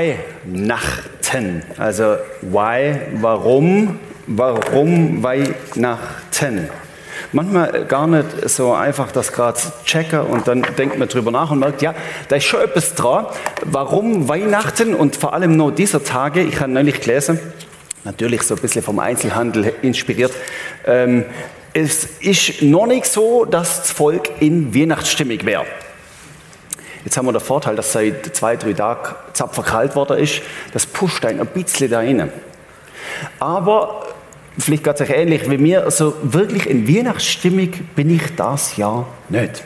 Weihnachten. Also why, warum, warum Weihnachten? Manchmal gar nicht so einfach das gerade checken und dann denkt man drüber nach und merkt, ja, da ist schon etwas dran. Warum Weihnachten und vor allem nur dieser Tage? Ich habe neulich gelesen, natürlich so ein bisschen vom Einzelhandel inspiriert. Ähm, es ist noch nicht so, dass das Volk in Weihnachtsstimmung wäre. Jetzt haben wir den Vorteil, dass seit zwei, drei Tagen zapfer kalt worden ist. Das pusht einen ein bisschen da rein. Aber vielleicht geht es euch ähnlich wie mir, also wirklich in Weihnachtsstimmung bin ich das Jahr nicht.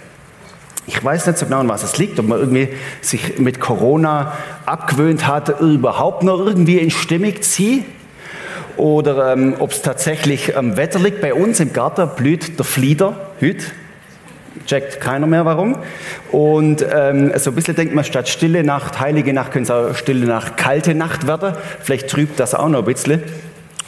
Ich weiß nicht so genau, an was es liegt, ob man irgendwie sich mit Corona abgewöhnt hat, überhaupt noch irgendwie in Stimmung zu ziehen. Oder ähm, ob es tatsächlich am Wetter liegt. Bei uns im Garten blüht der Flieder heute checkt keiner mehr warum. Und ähm, so ein bisschen denkt man, statt stille Nacht, heilige Nacht, könnte es auch stille Nacht, kalte Nacht werden. Vielleicht trübt das auch noch ein bisschen.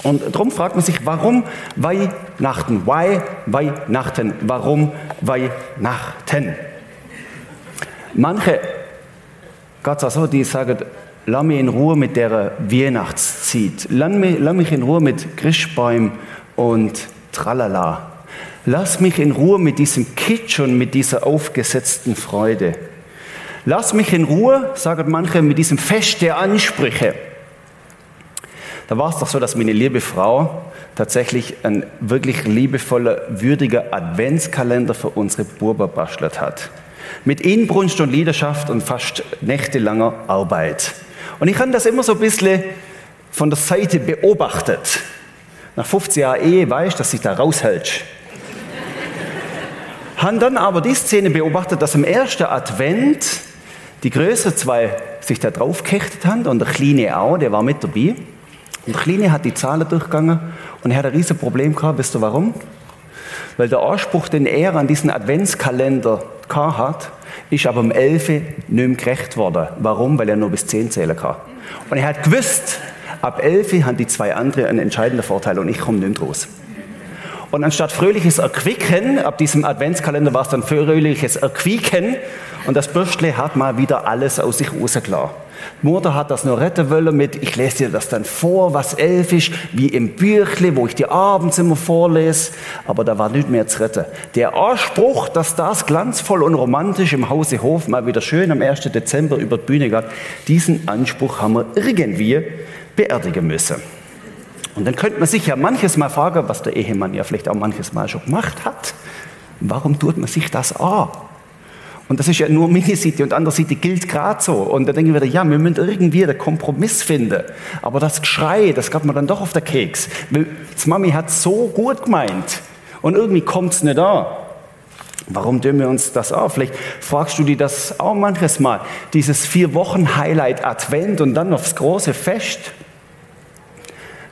Und darum fragt man sich, warum Weihnachten? Why Weihnachten? Warum Weihnachten? Manche, Gott sei so, die sagen, lass mich in Ruhe mit der Weihnachtszeit. Lass mich, lass mich in Ruhe mit Christbäumen und Tralala. Lass mich in Ruhe mit diesem Kitsch und mit dieser aufgesetzten Freude. Lass mich in Ruhe, sagen manche, mit diesem Fest der Ansprüche. Da war es doch so, dass meine liebe Frau tatsächlich ein wirklich liebevoller, würdiger Adventskalender für unsere Burber bastelt hat. Mit Inbrunst und Leidenschaft und fast nächtelanger Arbeit. Und ich habe das immer so ein bisschen von der Seite beobachtet. Nach 50 Jahren Ehe weiß ich, dass sich da raushält haben dann aber die Szene beobachtet, dass im ersten Advent die größeren zwei sich da drauf gehechtet haben und der Kleine auch, der war mit dabei. Und der Kleine hat die Zahlen durchgegangen und er hat ein riesiges Problem gehabt. Wisst ihr warum? Weil der Anspruch, den er an diesen Adventskalender gehabt hat, ist aber um 11 nicht mehr gerecht worden. Warum? Weil er nur bis 10 zählen kann. Und er hat gewusst, ab 11 haben die zwei anderen einen entscheidenden Vorteil und ich komme nicht raus. Und anstatt fröhliches Erquicken, ab diesem Adventskalender war es dann fröhliches Erquieken. Und das Bürstle hat mal wieder alles aus sich rausgelassen. Mutter hat das nur retten wollen mit, ich lese dir das dann vor, was elf ist, wie im Büchle, wo ich dir abends immer vorlese. Aber da war nicht mehr zu retten. Der Anspruch, dass das glanzvoll und romantisch im Hause Hof mal wieder schön am 1. Dezember über die Bühne geht, diesen Anspruch haben wir irgendwie beerdigen müssen. Und dann könnte man sich ja manches Mal fragen, was der Ehemann ja vielleicht auch manches Mal schon gemacht hat. Warum tut man sich das an? Und das ist ja nur meine Seite und andere Seite gilt gerade so. Und da denken wir ja, wir müssen irgendwie den Kompromiss finden. Aber das Geschrei, das gab man dann doch auf der Keks. Die Mami hat so gut gemeint. Und irgendwie kommt es nicht an. Warum tun wir uns das an? Vielleicht fragst du dir das auch manches Mal. Dieses vier Wochen Highlight Advent und dann aufs große Fest.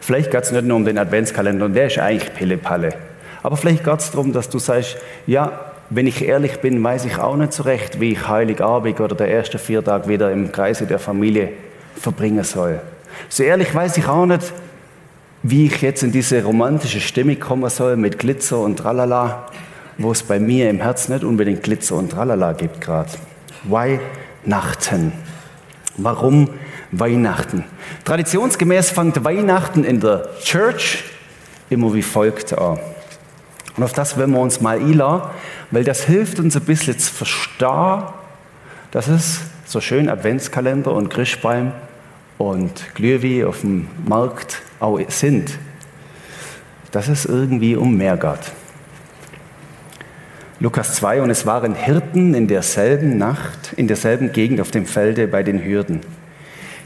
Vielleicht geht es nicht nur um den Adventskalender und der ist eigentlich Pille-Palle. Aber vielleicht geht es darum, dass du sagst, ja, wenn ich ehrlich bin, weiß ich auch nicht so recht, wie ich Heiligabend oder der erste Viertag wieder im Kreise der Familie verbringen soll. So ehrlich weiß ich auch nicht, wie ich jetzt in diese romantische Stimmung kommen soll mit Glitzer und Tralala, wo es bei mir im Herzen nicht unbedingt Glitzer und Tralala gibt gerade. Weihnachten. Warum Weihnachten. Traditionsgemäß fängt Weihnachten in der Church immer wie folgt an. Und auf das wollen wir uns mal einladen, weil das hilft uns ein bisschen zu verstehen, dass es so schön Adventskalender und Christbaum und Glühwein auf dem Markt auch sind. Dass es irgendwie um mehr geht. Lukas 2, und es waren Hirten in derselben Nacht, in derselben Gegend auf dem Felde bei den Hürden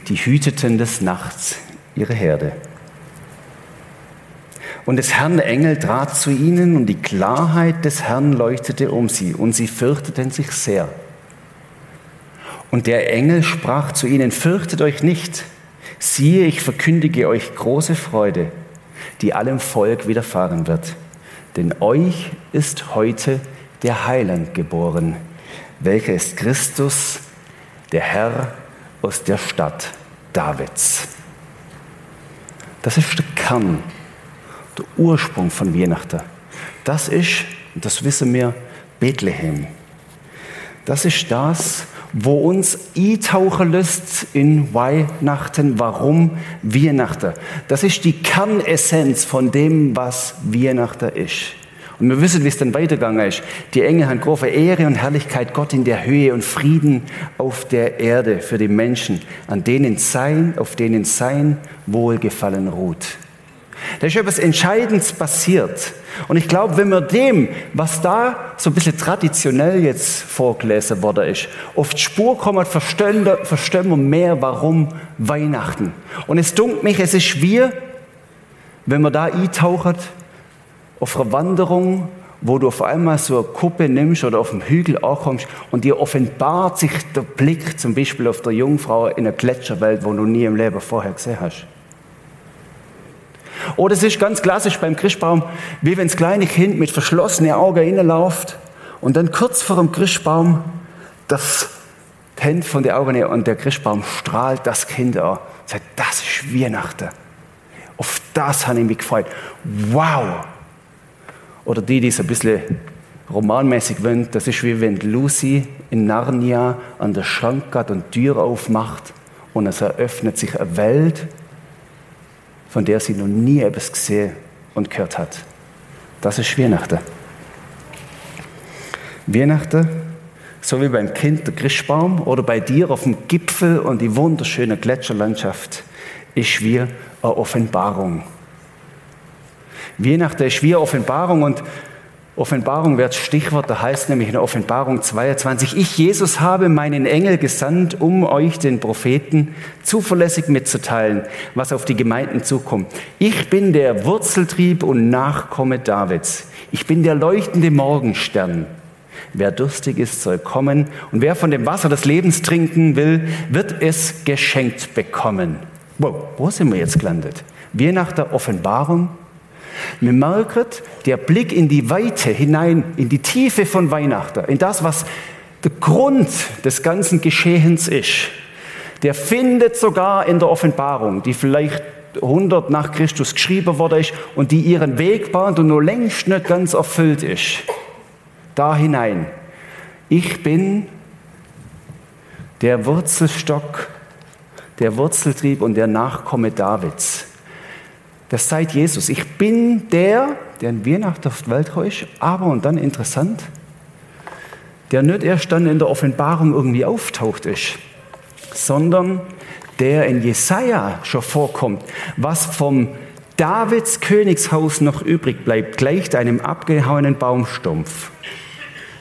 die hüteten des Nachts ihre Herde. Und des Herrn Engel trat zu ihnen und die Klarheit des Herrn leuchtete um sie und sie fürchteten sich sehr. Und der Engel sprach zu ihnen, fürchtet euch nicht, siehe, ich verkündige euch große Freude, die allem Volk widerfahren wird. Denn euch ist heute der Heiland geboren, welcher ist Christus, der Herr aus der Stadt Davids. Das ist der Kern, der Ursprung von Weihnachten. Das ist, das wissen wir, Bethlehem. Das ist das, wo uns eintauchen lässt in Weihnachten. Warum Weihnachten? Das ist die Kernessenz von dem, was Weihnachten ist. Und wir wissen, wie es dann weitergegangen ist. Die Engel haben große Ehre und Herrlichkeit Gott in der Höhe und Frieden auf der Erde für die Menschen, an denen sein, auf denen sein Wohlgefallen ruht. Da ist etwas Entscheidendes passiert. Und ich glaube, wenn wir dem, was da so ein bisschen traditionell jetzt vorgelesen worden ist, auf die Spur kommen, verstehen, verstehen wir mehr, warum Weihnachten. Und es dunkelt mich, es ist schwer, wenn man da eintaucht, auf einer Wanderung, wo du auf einmal so eine Kuppe nimmst oder auf dem Hügel ankommst und dir offenbart sich der Blick zum Beispiel auf der Jungfrau in einer Gletscherwelt, wo du nie im Leben vorher gesehen hast. Oder es ist ganz klassisch beim Christbaum, wie wenn das kleine Kind mit verschlossenen Augen reinläuft und dann kurz vor dem Christbaum das Hände von den Augen und der Christbaum strahlt das Kind an. Sagt, das ist Weihnachten. Auf das habe ich mich gefreut. Wow! Oder die, die es ein bisschen romanmäßig wollen, das ist wie wenn Lucy in Narnia an der Schrank geht und Tür aufmacht und es eröffnet sich eine Welt, von der sie noch nie etwas gesehen und gehört hat. Das ist Weihnachten. Weihnachten, so wie beim Kind der Christbaum oder bei dir auf dem Gipfel und die wunderschöne Gletscherlandschaft, ist wie eine Offenbarung. Wie eine Offenbarung und Offenbarung wird Stichwort, da heißt nämlich in der Offenbarung 22, ich Jesus habe meinen Engel gesandt, um euch den Propheten zuverlässig mitzuteilen, was auf die Gemeinden zukommt. Ich bin der Wurzeltrieb und Nachkomme Davids. Ich bin der leuchtende Morgenstern. Wer durstig ist, soll kommen und wer von dem Wasser des Lebens trinken will, wird es geschenkt bekommen. Wow, wo sind wir jetzt gelandet? Wir nach der Offenbarung wir merken, der Blick in die Weite hinein, in die Tiefe von Weihnachten, in das, was der Grund des ganzen Geschehens ist, der findet sogar in der Offenbarung, die vielleicht 100 nach Christus geschrieben ist und die ihren Weg bahnt und nur längst nicht ganz erfüllt ist. Da hinein. Ich bin der Wurzelstock, der Wurzeltrieb und der Nachkomme Davids. Das sagt Jesus. Ich bin der, der in Weihnachten auf die Welt ist, aber, und dann interessant, der nicht erst dann in der Offenbarung irgendwie auftaucht ist, sondern der in Jesaja schon vorkommt, was vom Davids Königshaus noch übrig bleibt, gleicht einem abgehauenen Baumstumpf.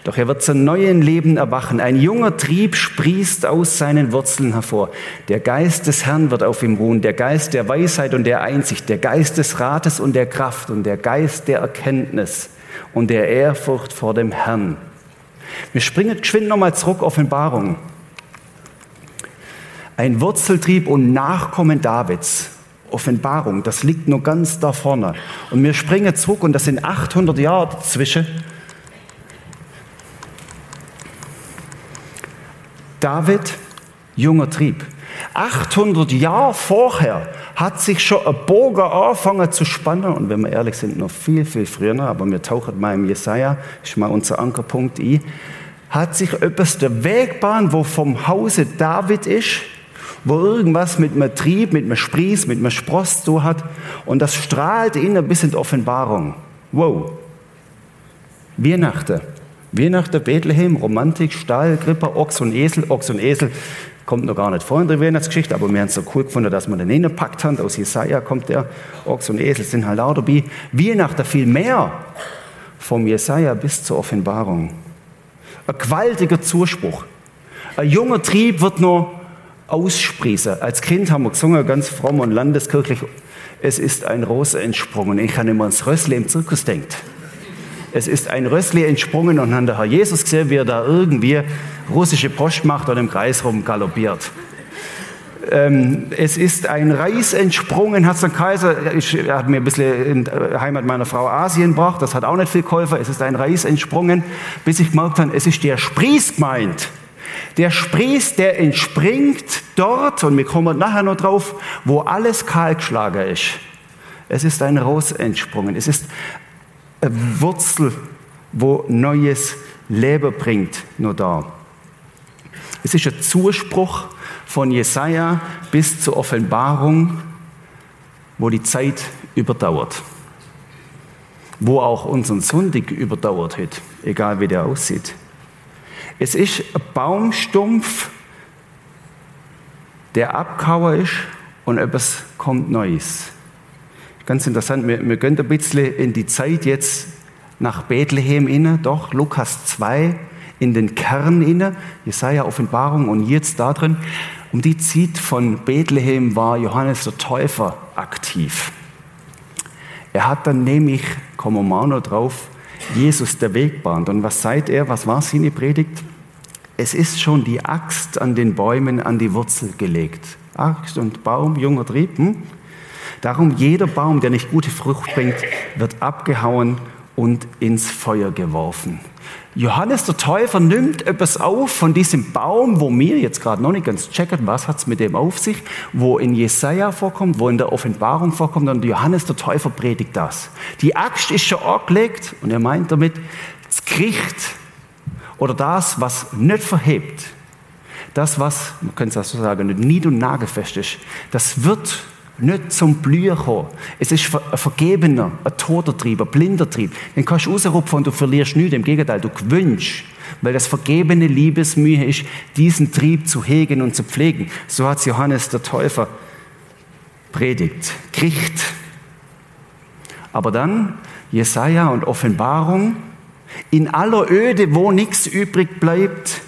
Doch er wird zu neuen Leben erwachen. Ein junger Trieb sprießt aus seinen Wurzeln hervor. Der Geist des Herrn wird auf ihm ruhen. Der Geist der Weisheit und der Einsicht. Der Geist des Rates und der Kraft. Und der Geist der Erkenntnis und der Ehrfurcht vor dem Herrn. Wir springen geschwind nochmal zurück, Offenbarung. Ein Wurzeltrieb und Nachkommen Davids. Offenbarung, das liegt nur ganz da vorne. Und wir springen zurück und das sind 800 Jahre dazwischen David, junger Trieb. 800 Jahre vorher hat sich schon ein Bogen angefangen zu spannen. Und wenn wir ehrlich sind, noch viel, viel früher, aber wir tauchen mal im Jesaja, ist mal unser Ankerpunkt ein, hat sich etwas der Wegbahn, wo vom Hause David ist, wo irgendwas mit einem Trieb, mit einem Sprieß, mit einem Spross so hat. Und das strahlt in ein bisschen Offenbarung. Wow. Weihnachten. Weihnachten, Bethlehem, Romantik, Stall, Krippe, Ochs und Esel. Ochs und Esel kommt noch gar nicht vor in der Weihnachtsgeschichte, aber wir haben es so cool gefunden, dass man den hineingepackt haben. Aus Jesaja kommt der. Ochs und Esel sind halt auch dabei. Weihnachten viel mehr vom Jesaja bis zur Offenbarung. Ein gewaltiger Zuspruch. Ein junger Trieb wird nur aussprießen. Als Kind haben wir gesungen, ganz fromm und landeskirchlich, es ist ein Rose entsprungen. Ich kann immer ans Rössle im Zirkus denkt. Es ist ein Rössli entsprungen und dann der Herr Jesus gesehen, wie er da irgendwie russische Post macht und im Kreis rum galoppiert. Ähm, es ist ein Reis entsprungen, hat der Kaiser, ich, er hat mir ein bisschen in der Heimat meiner Frau Asien gebracht, das hat auch nicht viel geholfen. Es ist ein Reis entsprungen, bis ich gemerkt habe, es ist der Sprieß gemeint. Der Sprieß, der entspringt dort, und wir kommen nachher noch drauf, wo alles kahlgeschlagen ist. Es ist ein Ros entsprungen. Es ist eine Wurzel, wo neues Leben bringt, nur da. Es ist ein Zuspruch von Jesaja bis zur Offenbarung, wo die Zeit überdauert. Wo auch unseren Sonntag überdauert hat, egal wie der aussieht. Es ist ein Baumstumpf, der abkauer ist und etwas kommt Neues. Ganz interessant, wir, wir gehen ein bisschen in die Zeit jetzt nach Bethlehem inne, doch Lukas 2 in den Kern inne, Jesaja Offenbarung und jetzt da drin. Um die Zeit von Bethlehem war Johannes der Täufer aktiv. Er hat dann nämlich, kommen wir mal noch drauf, Jesus der Weg bahnt. Und was sagt er? Was war seine Predigt? Es ist schon die Axt an den Bäumen an die Wurzel gelegt. Axt und Baum, junger Trieb. Hm? Darum jeder Baum, der nicht gute Frucht bringt, wird abgehauen und ins Feuer geworfen. Johannes der Täufer nimmt etwas auf von diesem Baum, wo mir jetzt gerade noch nicht ganz checken, was hat es mit dem auf sich, wo in Jesaja vorkommt, wo in der Offenbarung vorkommt und Johannes der Täufer predigt das. Die Axt ist schon angelegt und er meint damit, das Gericht oder das, was nicht verhebt, das, was, man könnte es so sagen, nicht nied- und nagelfest ist, das wird nicht zum Blühen kommen. Es ist ein vergebener, ein toter Trieb, ein blinder Trieb. Den kannst du rausrupfen und du verlierst nichts. Im Gegenteil, du gewünschst, weil das vergebene Liebesmühe ist, diesen Trieb zu hegen und zu pflegen. So hat Johannes der Täufer predigt. Gericht. Aber dann Jesaja und Offenbarung. In aller Öde, wo nichts übrig bleibt,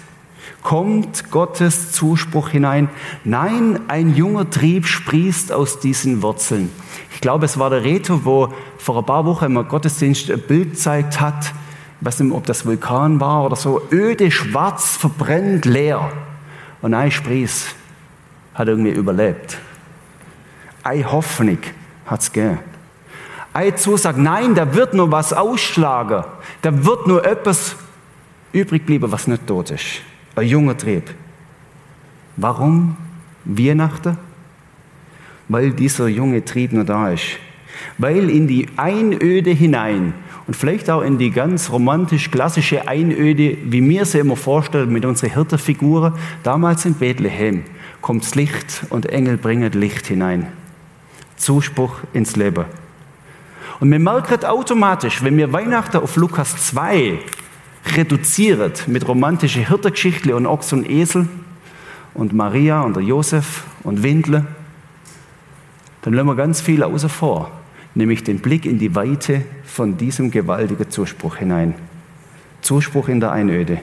kommt Gottes Zuspruch hinein. Nein, ein junger Trieb sprießt aus diesen Wurzeln. Ich glaube, es war der Reto, wo vor ein paar Wochen im Gottesdienst ein Bild gezeigt hat, ich weiß nicht, ob das Vulkan war oder so, öde, schwarz, verbrennt, leer. Und ein Sprieß hat irgendwie überlebt. Eine Hoffnung hat es gegeben. Eine Zusage, nein, da wird nur was ausschlagen. Da wird nur etwas übrig bleiben, was nicht tot ist ein junger Trieb. Warum Weihnachten? Weil dieser junge Trieb noch da ist. Weil in die Einöde hinein und vielleicht auch in die ganz romantisch klassische Einöde, wie wir sie immer vorstellen mit unseren Hirtenfiguren, damals in Bethlehem, kommt das Licht und Engel bringen Licht hinein. Zuspruch ins Leben. Und wir merken automatisch, wenn wir Weihnachten auf Lukas 2 reduziert mit romantischen Hirtengeschichten und Ochs und Esel und Maria und der Josef und Windle, dann lassen wir ganz viel außer vor, nämlich den Blick in die Weite von diesem gewaltigen Zuspruch hinein. Zuspruch in der Einöde.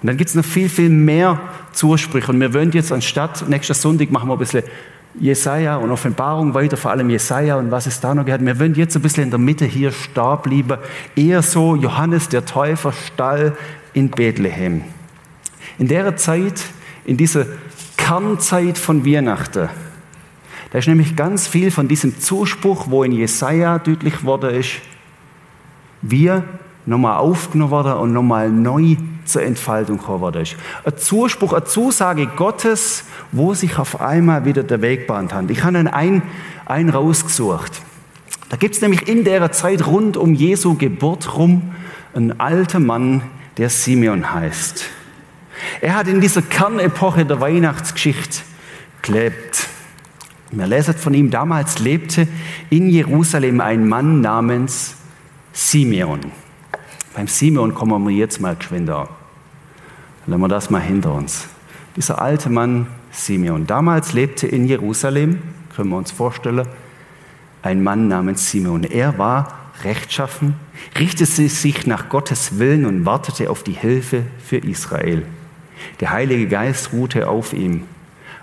Und dann gibt es noch viel, viel mehr Zusprüche. Und wir wollen jetzt anstatt, nächster Sonntag machen wir ein bisschen Jesaja und Offenbarung weiter, vor allem Jesaja und was es da noch gehört. Wir wollen jetzt ein bisschen in der Mitte hier starb lieber, eher so Johannes der Täufer Stall in Bethlehem. In der Zeit, in dieser Kernzeit von Weihnachten, da ist nämlich ganz viel von diesem Zuspruch, wo in Jesaja deutlich worden ist, wir nochmal aufgenommen worden und nochmal neu zur Entfaltung gekommen ist. Ein Zuspruch, eine Zusage Gottes, wo sich auf einmal wieder der Weg bahnt hat. Ich habe einen, einen rausgesucht. Da gibt es nämlich in der Zeit rund um Jesu Geburt rum einen alten Mann, der Simeon heißt. Er hat in dieser Kernepoche der Weihnachtsgeschichte gelebt. Wir lesen von ihm, damals lebte in Jerusalem ein Mann namens Simeon. Beim Simeon kommen wir jetzt mal geschwind an. Lassen wir das mal hinter uns. Dieser alte Mann Simeon. Damals lebte in Jerusalem, können wir uns vorstellen, ein Mann namens Simeon. Er war rechtschaffen, richtete sich nach Gottes Willen und wartete auf die Hilfe für Israel. Der Heilige Geist ruhte auf ihm.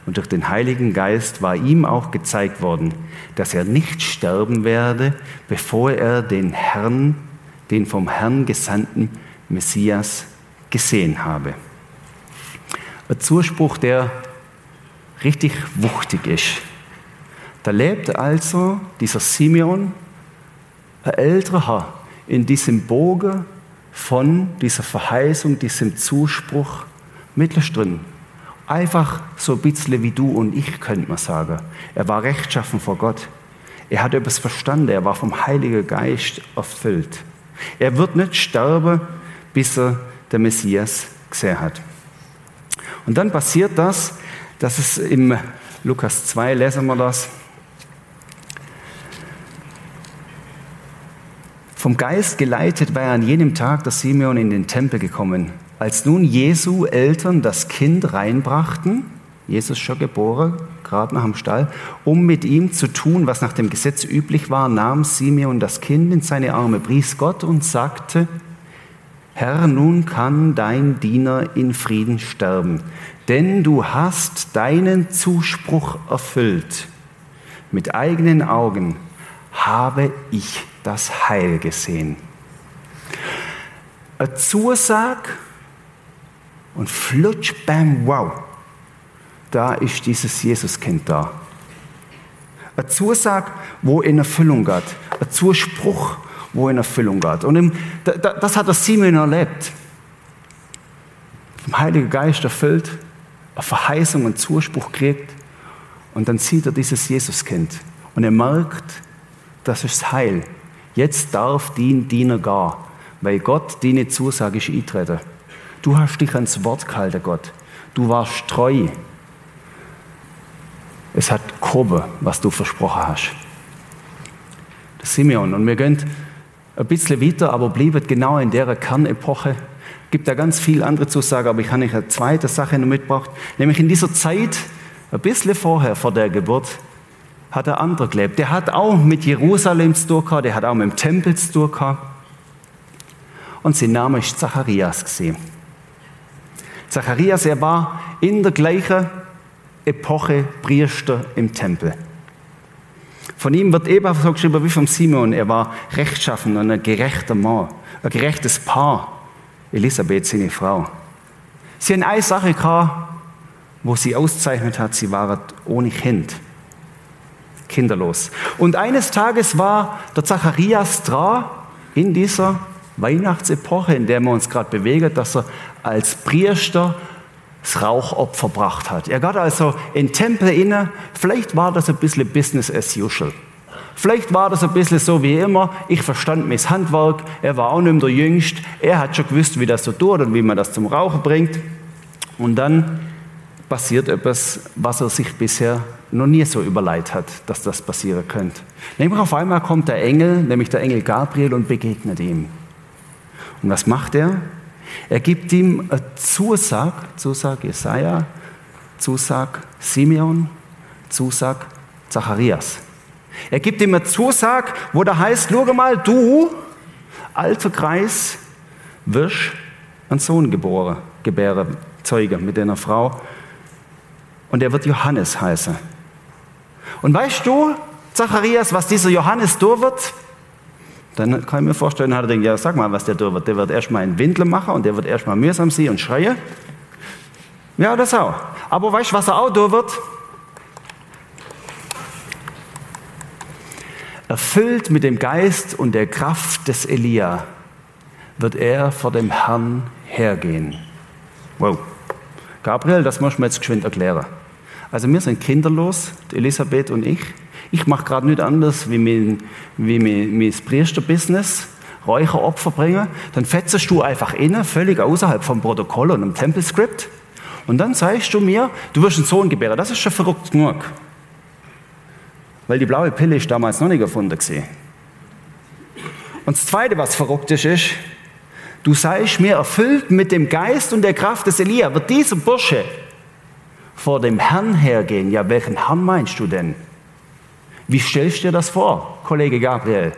Und durch den Heiligen Geist war ihm auch gezeigt worden, dass er nicht sterben werde, bevor er den Herrn, den vom Herrn gesandten Messias gesehen habe. Ein Zuspruch, der richtig wuchtig ist. Da lebt also dieser Simeon, ein älterer Herr, in diesem Bogen von dieser Verheißung, diesem Zuspruch mittlerweile drin. Einfach so ein bisschen wie du und ich, könnte man sagen. Er war rechtschaffen vor Gott. Er hat etwas verstanden. Er war vom Heiligen Geist erfüllt. Er wird nicht sterben, bis er der Messias gesehen hat. Und dann passiert das, dass es im Lukas 2 lesen wir das. Vom Geist geleitet war er an jenem Tag der Simeon in den Tempel gekommen. Als nun Jesu Eltern das Kind reinbrachten, Jesus schon geboren, gerade nach dem Stall, um mit ihm zu tun, was nach dem Gesetz üblich war, nahm Simeon das Kind in seine Arme, pries Gott und sagte, Herr, nun kann dein Diener in Frieden sterben, denn du hast deinen Zuspruch erfüllt. Mit eigenen Augen habe ich das Heil gesehen. Eine Zusage und flutsch, bam, wow, da ist dieses Jesuskind da. Eine Zusage, wo in Erfüllung geht. Ein Zuspruch, wo in Erfüllung geht. Und im, das hat der Simon erlebt. Vom Heiligen Geist erfüllt, eine Verheißung und Zuspruch kriegt. Und dann sieht er dieses Jesuskind. Und er merkt, das ist Heil. Jetzt darf dein Diener gehen, weil Gott deine Zusage ist eintreten. Du hast dich ans Wort gehalten, Gott. Du warst treu. Es hat gekommen, was du versprochen hast. Das Simeon. Und wir gehen ein bisschen weiter, aber bleiben genau in der Kernepoche. Gibt da ganz viele andere Zusagen, aber ich habe eine zweite Sache noch mitgebracht. Nämlich in dieser Zeit, ein bisschen vorher, vor der Geburt, hat ein anderer gelebt. Der hat auch mit Jerusalem zu tun gehabt, der hat auch mit dem Tempel zu tun gehabt. Und sein Name ist Zacharias gesehen. Zacharias, er war in der gleichen Epoche Priester im Tempel. Von ihm wird ebenso so geschrieben wie vom Simon. Er war rechtschaffen und ein gerechter Mann, ein gerechtes Paar. Elisabeth, seine Frau. Sie haben eine Sache gehabt, wo sie auszeichnet hat, sie waren ohne Kind. Kinderlos. Und eines Tages war der Zacharias dran in dieser Weihnachtsepoche, in der wir uns gerade bewegen, dass er als Priester das Rauchopfer gebracht hat. Er geht also in den Tempel inne. Vielleicht war das ein bisschen Business as usual. Vielleicht war das ein bisschen so wie immer. Ich verstand mein Handwerk. Er war auch nicht mehr der Jüngste. Er hat schon gewusst, wie das so tut und wie man das zum Rauchen bringt. Und dann passiert etwas, was er sich bisher noch nie so überlegt hat, dass das passieren könnte. Nämlich auf einmal kommt der Engel, nämlich der Engel Gabriel, und begegnet ihm. Und was macht er? Er gibt ihm eine Zusag, Zusag Jesaja, Zusag Simeon, Zusag Zacharias. Er gibt ihm eine Zusag, wo da heißt, schau mal, du, alter Kreis, wirst einen Sohn geboren, gebären, Zeuge mit einer Frau. Und er wird Johannes heißen. Und weißt du, Zacharias, was dieser Johannes tun wird? Dann kann ich mir vorstellen, hat er denkt, ja, sag mal, was der tun wird. Der wird erstmal einen Windel machen und der wird erstmal mühsam sein und schreien. Ja, das auch. Aber weißt du, was er auch tun wird? Erfüllt mit dem Geist und der Kraft des Elia wird er vor dem Herrn hergehen. Wow. Gabriel, das muss man jetzt geschwind erklären. Also wir sind kinderlos, Elisabeth und ich. Ich mache gerade nicht anders, wie mein, wie mein, mein Priesterbusiness, Räucheropfer bringen. Dann fetzest du einfach innen, völlig außerhalb vom Protokoll und dem Tempelskript. Und dann sagst du mir, du wirst einen Sohn gebären. Das ist schon verrückt genug. Weil die blaue Pille ist damals noch nicht gefunden gesehen. Und das Zweite, was verrückt ist, ist, du seist mir erfüllt mit dem Geist und der Kraft des Elia. Wird dieser Bursche vor dem Herrn hergehen? Ja, welchen Herrn meinst du denn? Wie stellst du dir das vor, Kollege Gabriel?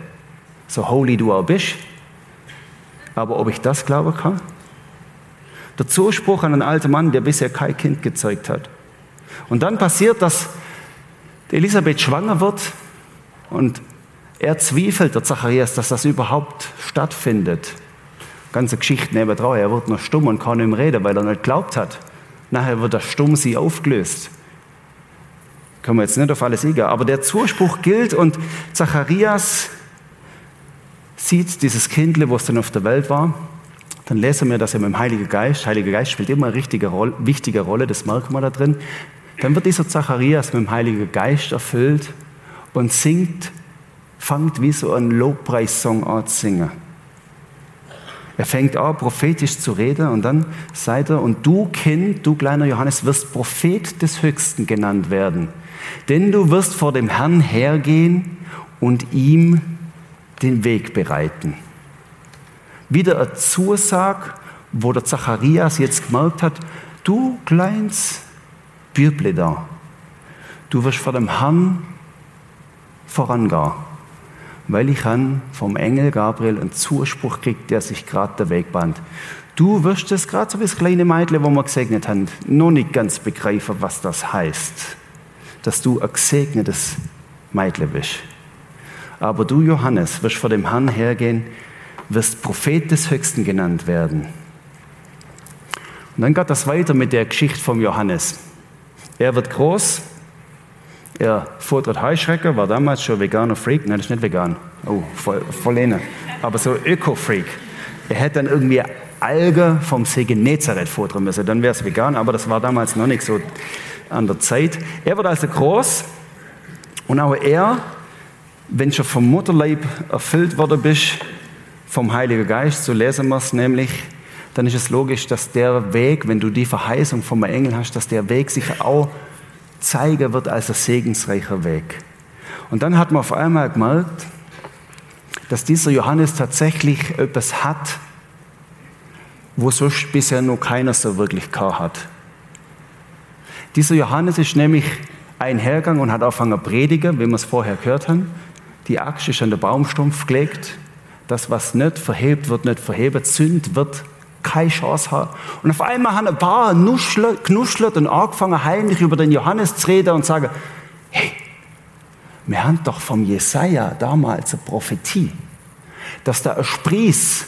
So holy du auch bist. Aber ob ich das glauben kann? Der Zuspruch an einen alten Mann, der bisher kein Kind gezeugt hat. Und dann passiert, dass Elisabeth schwanger wird und er zweifelt, der Zacharias, dass das überhaupt stattfindet. Ganze Geschichte nebenan. Er wird noch stumm und kann nicht mehr reden, weil er nicht glaubt hat. Nachher wird er stumm sie aufgelöst. Können wir jetzt nicht auf alles eingehen. Aber der Zuspruch gilt und Zacharias sieht dieses Kindle, was dann auf der Welt war. Dann lesen wir das ja mit dem Heiligen Geist. Heiliger Geist spielt immer eine richtige Rolle, wichtige Rolle, das merken wir da drin. Dann wird dieser Zacharias mit dem Heiligen Geist erfüllt und singt, fängt wie so ein Lobpreissong an zu singen. Er fängt an, prophetisch zu reden und dann sagt er, und du Kind, du kleiner Johannes, wirst Prophet des Höchsten genannt werden. Denn du wirst vor dem Herrn hergehen und ihm den Weg bereiten. Wieder eine Zusage, wo der Zacharias jetzt gemerkt hat, du kleins Bürble da, du wirst vor dem Herrn vorangehen weil ich han vom Engel Gabriel einen Zuspruch kriegt, der sich gerade der Weg bahnt. Du wirst es gerade so wie das kleine Mädchen, wo wir gesegnet haben, noch nicht ganz begreifen, was das heißt, dass du ein gesegnetes Mädchen bist. Aber du, Johannes, wirst vor dem Herrn hergehen, wirst Prophet des Höchsten genannt werden. Und dann geht das weiter mit der Geschichte vom Johannes. Er wird groß, er futtert Heuschrecker, war damals schon veganer Freak. Nein, das ist nicht vegan. Oh, voll, voll. Aber so Öko-Freak. Er hätte dann irgendwie Alge vom See Genezareth futtern müssen. Dann wäre es vegan, aber das war damals noch nicht so an der Zeit. Er wird also groß und auch er, wenn schon vom Mutterleib erfüllt worden bist, vom Heiligen Geist, so lesen wir es nämlich, dann ist es logisch, dass der Weg, wenn du die Verheißung vom Engel hast, dass der Weg sich auch zeigen wird als ein segensreicher Weg. Und dann hat man auf einmal gemerkt, dass dieser Johannes tatsächlich etwas hat, wo sonst bisher noch keiner so wirklich gehabt hat. Dieser Johannes ist nämlich einhergegangen und hat angefangen zu predigen, wie wir es vorher gehört haben. Die Axt ist an den Baumstumpf gelegt. Das, was nicht verhebt, wird nicht verhebt. Sünd wird keine Chance haben. Und auf einmal haben ein paar knuschelt und angefangen, heimlich über den Johannes zu reden und sagen, hey, wir haben doch vom Jesaja damals eine Prophetie, dass da ein Sprieß,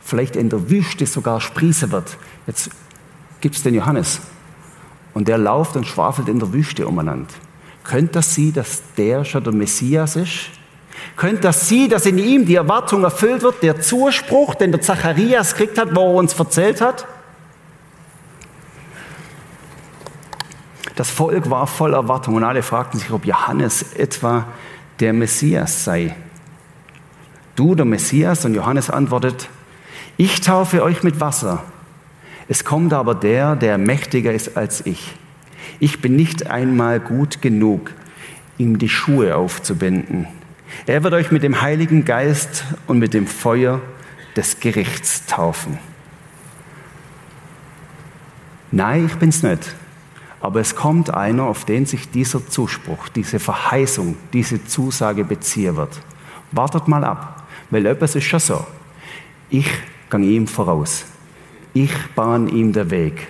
vielleicht in der Wüste sogar sprießen wird. Jetzt gibt es den Johannes und der lauft und schwafelt in der Wüste umeinander. Könnte das sein, dass der schon der Messias ist? Könnte das sein, dass in ihm die Erwartung erfüllt wird, der Zuspruch, den der Zacharias gekriegt hat, wo er uns erzählt hat? Das Volk war voll Erwartung und alle fragten sich, ob Johannes etwa der Messias sei. Du, der Messias, und Johannes antwortet, ich taufe euch mit Wasser. Es kommt aber der, der mächtiger ist als ich. Ich bin nicht einmal gut genug, ihm die Schuhe aufzubinden. Er wird euch mit dem Heiligen Geist und mit dem Feuer des Gerichts taufen. Nein, ich bin's nicht. Aber es kommt einer, auf den sich dieser Zuspruch, diese Verheißung, diese Zusage beziehen wird. Wartet mal ab, weil etwas ist schon so. Ich gehe ihm voraus. Ich bahne ihm den Weg.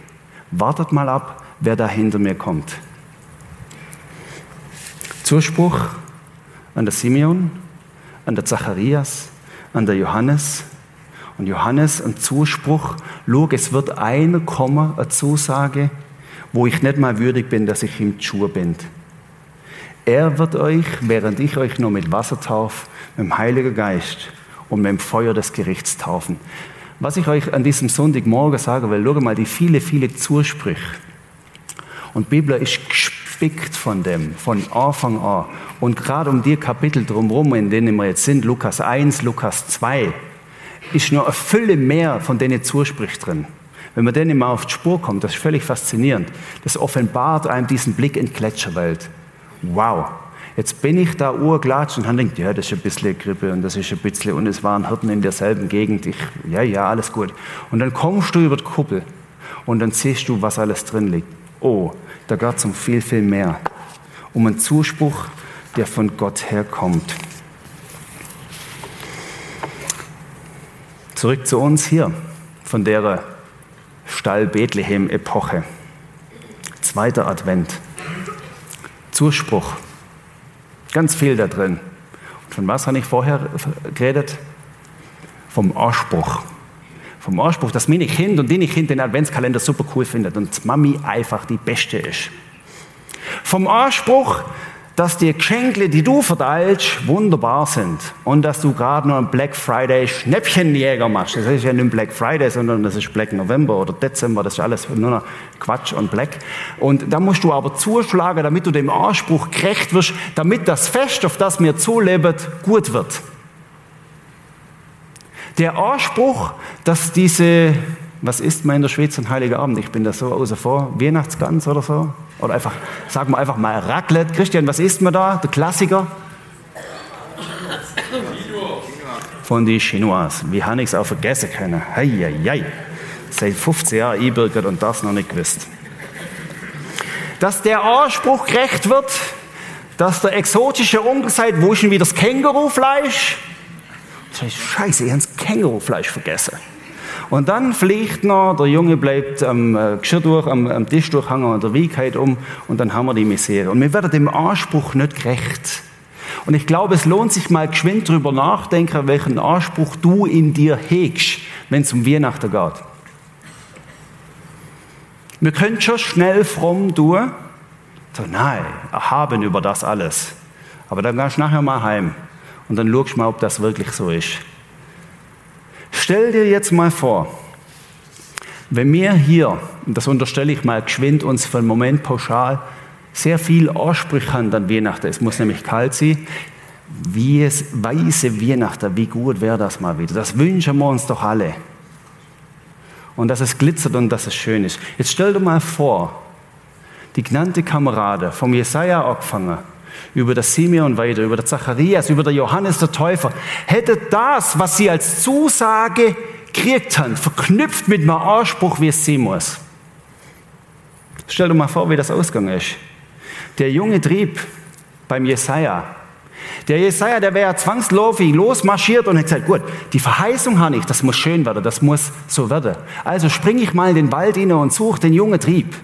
Wartet mal ab, wer da hinter mir kommt. Zuspruch an der Simeon, an der Zacharias, an der Johannes. Und Johannes, ein Zuspruch, schau, es wird einer kommen, eine Zusage, wo ich nicht mal würdig bin, dass ich ihm die Schuhe bin. Er wird euch, während ich euch nur mit Wasser taufe, mit dem Heiligen Geist und mit dem Feuer des Gerichts taufen. Was ich euch an diesem Sonntagmorgen sagen will, schau mal die viele, viele Zusprüche. Und die Bibel ist gespickt von dem, von Anfang an. Und gerade um die Kapitel drumherum, in denen wir jetzt sind, Lukas 1, Lukas 2, ist noch eine Fülle mehr von denen Zusprüche drin. Wenn man denen mal auf die Spur kommt, das ist völlig faszinierend. Das offenbart einem diesen Blick in die Gletscherwelt. Wow. Jetzt bin ich da urglatscht und dann denkt, ja, das ist ein bisschen Grippe und das ist ein bisschen, und es waren Hirten in derselben Gegend. Ich, ja, ja, alles gut. Und dann kommst du über die Kuppel und dann siehst du, was alles drin liegt. Oh, da geht es um viel, viel mehr. Um einen Zuspruch, der von Gott herkommt. Zurück zu uns hier, von der Stall Bethlehem-Epoche. Zweiter Advent. Zuspruch. Ganz viel da drin. Und von was habe ich vorher geredet? Vom Anspruch vom Anspruch, dass meine Kinder und deine Kinder den Adventskalender super cool finden und Mami einfach die Beste ist. Vom Anspruch, dass die Geschenke, die du verteilst, wunderbar sind und dass du gerade noch einen Black Friday Schnäppchenjäger machst. Das ist ja nicht Black Friday, sondern das ist Black November oder Dezember, das ist alles nur noch Quatsch und Black. Und da musst du aber zuschlagen, damit du dem Anspruch gerecht wirst, damit das Fest, auf das mir zuleben, gut wird Der Anspruch, dass diese, was isst man in der Schweiz an Heiliger Abend? Ich bin da so außer vor, Weihnachtsgans oder so? Oder einfach, sagen wir einfach mal Raclette. Christian, was isst man da? Der Klassiker? Von den Chinois. Wie habe ich es auch vergessen können? Hei, hei, hei. Seit 15 Jahren einbürgert und das noch nicht gewusst. Dass der Anspruch gerecht wird, dass der exotische Onkel sagt, wo ist denn wieder das Kängurufleisch? Scheiße, ich habe das Kängurufleisch vergessen. Und dann fliegt noch, der Junge bleibt am äh, Geschirr durch, am, am Tisch durchhangen und der Weg halt um und dann haben wir die Misere. Und wir werden dem Anspruch nicht gerecht. Und ich glaube, es lohnt sich mal geschwind drüber nachdenken, welchen Anspruch du in dir hegst, wenn es um Weihnachten geht. Wir können schon schnell fromm tun, so, nein, erhaben über das alles. Aber dann gehst du nachher mal heim und dann schaust du mal, ob das wirklich so ist. Stell dir jetzt mal vor, wenn wir hier, und das unterstelle ich mal geschwind uns für einen Moment pauschal, sehr viel Ansprüche haben an Weihnachten, es muss nämlich kalt sein, wie es weiße Weihnachten, wie gut wäre das mal wieder. Das wünschen wir uns doch alle. Und dass es glitzert und dass es schön ist. Jetzt stell dir mal vor, die genannte Kamerade vom Jesaja angefangen, über das Simeon weiter, über der Zacharias, über der Johannes der Täufer, hätte das, was sie als Zusage gekriegt haben, verknüpft mit einem Anspruch, wie es sein muss. Stell dir mal vor, wie das ausgegangen ist. Der junge Trieb beim Jesaja, der Jesaja, der wäre zwangsläufig losmarschiert und hat gesagt, gut, die Verheißung habe ich, das muss schön werden, das muss so werden. Also springe ich mal in den Wald inne und suche den jungen Trieb.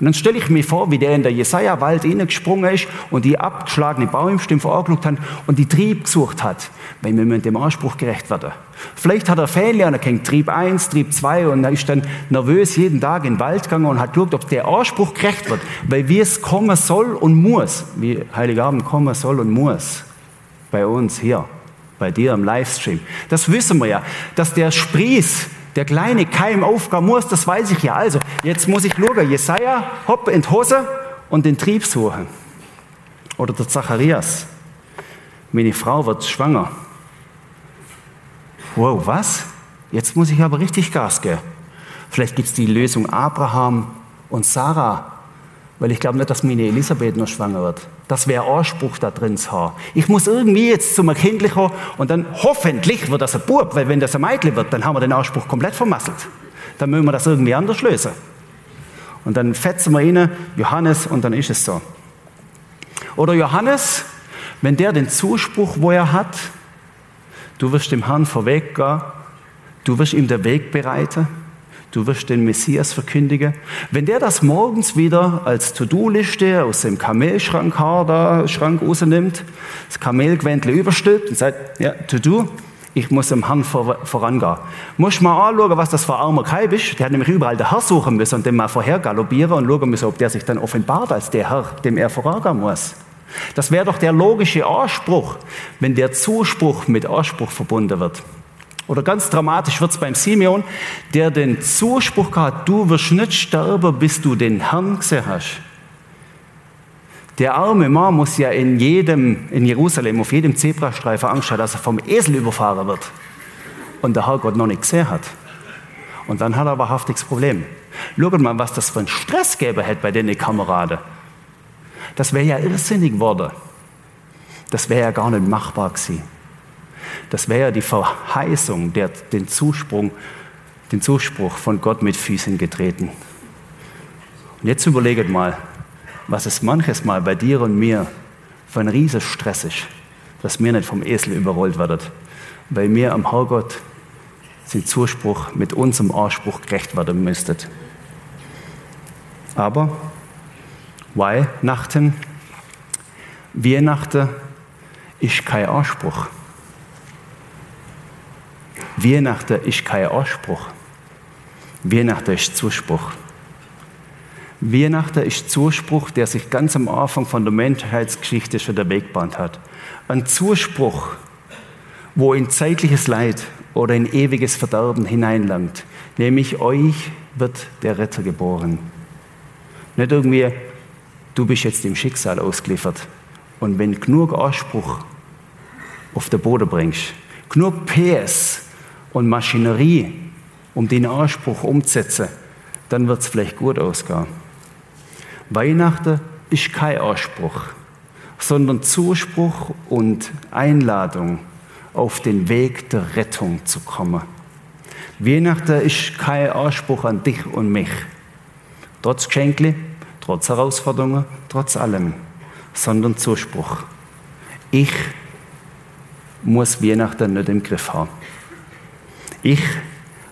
Und dann stelle ich mir vor, wie der in der Jesaja-Wald gesprungen ist und die abgeschlagene Baumstimme angeschaut hat und die Trieb gesucht hat, weil wir mit dem Anspruch gerecht werden. Vielleicht hat er Fehler und er kennt Trieb 1, Trieb 2 und er ist dann nervös jeden Tag in den Wald gegangen und hat geschaut, ob der Anspruch gerecht wird, weil wie es kommen soll und muss, wie Heiligabend kommen soll und muss, bei uns hier, bei dir im Livestream. Das wissen wir ja, dass der Sprieß der kleine Keim aufgehen muss, das weiß ich ja. Also, jetzt muss ich schauen, Jesaja, hopp in die Hose und den Trieb suchen. Oder der Zacharias. Meine Frau wird schwanger. Wow, was? Jetzt muss ich aber richtig Gas geben. Vielleicht gibt es die Lösung Abraham und Sarah weil ich glaube nicht, dass meine Elisabeth noch schwanger wird. Das wäre Anspruch da drin zu haben. Ich muss irgendwie jetzt zum Kind kommen und dann hoffentlich wird das ein Bub, weil wenn das ein Mädchen wird, dann haben wir den Anspruch komplett vermasselt. Dann müssen wir das irgendwie anders lösen. Und dann fetzen wir ihn, Johannes, und dann ist es so. Oder Johannes, wenn der den Zuspruch, wo er hat, du wirst dem Herrn vorweggehen, du wirst ihm den Weg bereiten, Du wirst den Messias verkündigen. Wenn der das morgens wieder als To-Do-Liste aus dem Kamelschrank da Schrank rausnimmt, das Kamelgewändle überstülpt und sagt, ja, To-Do, ich muss dem Herrn vor, vorangehen. Muss mal anschauen, was das für ein armer Kalb ist. Der hat nämlich überall den Herr suchen müssen und dem mal vorher galoppieren und schauen müssen, ob der sich dann offenbart als der Herr, dem er vorangehen muss. Das wäre doch der logische Anspruch, wenn der Zuspruch mit Anspruch verbunden wird. Oder ganz dramatisch wird es beim Simeon, der den Zuspruch hat, du wirst nicht sterben, bis du den Herrn gesehen hast. Der arme Mann muss ja in jedem, in Jerusalem, auf jedem Zebrastreifen Angst haben, dass er vom Esel überfahren wird. Und der Herrgott noch nicht gesehen hat. Und dann hat er wahrhaftiges Problem. Schaut mal, was das für einen Stress gäbe hätte bei den Kameraden. Das wäre ja irrsinnig geworden. Das wäre ja gar nicht machbar gewesen. Das wäre die Verheißung, der, den, Zuspruch, den Zuspruch von Gott mit Füßen getreten. Und jetzt überlegt mal, was es manches Mal bei dir und mir für ein riesiger Stress ist, dass mir nicht vom Esel überrollt wird, weil mir am Herrgott den Zuspruch mit unserem Anspruch gerecht werden müsstet. Aber Weihnachten, Weihnachten ist kein Anspruch. Weihnachten ist kein Anspruch. Weihnachten ist Zuspruch. Weihnachten ist Zuspruch, der sich ganz am Anfang von der Menschheitsgeschichte schon der Weg bahnt hat. Ein Zuspruch, wo in zeitliches Leid oder in ewiges Verderben hineinlangt. Nämlich euch wird der Retter geboren. Nicht irgendwie, du bist jetzt dem Schicksal ausgeliefert. Und wenn genug Anspruch auf den Boden bringst, genug PS, und Maschinerie, um den Anspruch umzusetzen, dann wird es vielleicht gut ausgehen. Weihnachten ist kein Anspruch, sondern Zuspruch und Einladung, auf den Weg der Rettung zu kommen. Weihnachten ist kein Anspruch an dich und mich. Trotz Geschenkli, trotz Herausforderungen, trotz allem, sondern Zuspruch. Ich muss Weihnachten nicht im Griff haben. Ich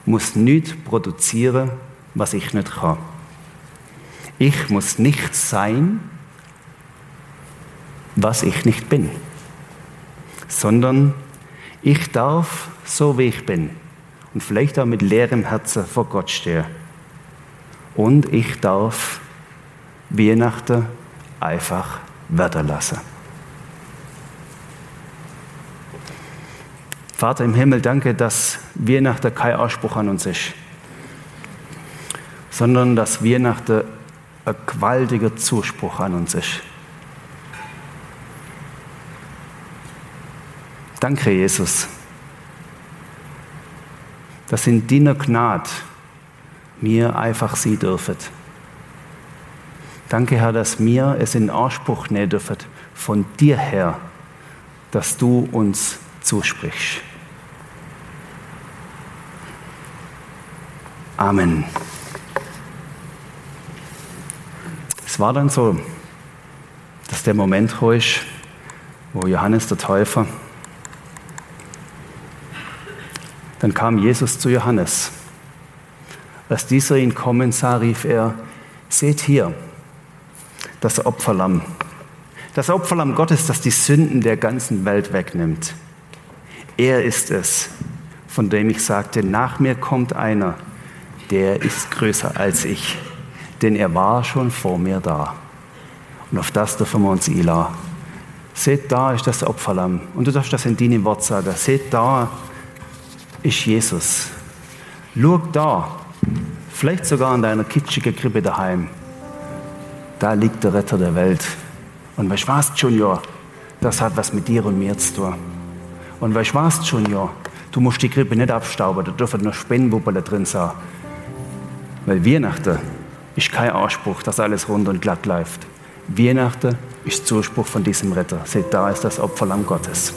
muss nicht produzieren, was ich nicht kann. Ich muss nichts sein, was ich nicht bin, sondern ich darf, so wie ich bin, und vielleicht auch mit leerem Herzen vor Gott stehen. Und ich darf Weihnachten einfach werden lassen. Vater im Himmel, danke, dass Weihnachten kein Anspruch an uns ist, sondern dass Weihnachten ein gewaltiger Zuspruch an uns ist. Danke, Jesus, dass in deiner Gnade mir einfach sie dürfen. Danke, Herr, dass wir es in Anspruch nehmen dürfen von dir her, dass du uns zusprichst. Amen. Es war dann so, dass der Moment ist, wo Johannes der Täufer, dann kam Jesus zu Johannes. Als dieser ihn kommen sah, rief er, seht hier, das Opferlamm. Das Opferlamm Gottes, das die Sünden der ganzen Welt wegnimmt. Er ist es, von dem ich sagte, nach mir kommt einer, der ist größer als ich, denn er war schon vor mir da. Und auf das dürfen wir uns einladen. Seht, da ist das Opferlamm. Und du darfst das in deinem Wort sagen. Seht, da ist Jesus. Schau da, vielleicht sogar an deiner kitschigen Krippe daheim. Da liegt der Retter der Welt. Und weißt du was, Junior? Das hat was mit dir und mir zu tun. Und weißt du was, Junior? Du musst die Krippe nicht abstauben, da dürfen nur Spinnenwuppel drin sein. Weil Weihnachten ist kein Anspruch, dass alles rund und glatt läuft. Weihnachten ist Zuspruch von diesem Retter. Seht, da ist das Opferlamm Gottes.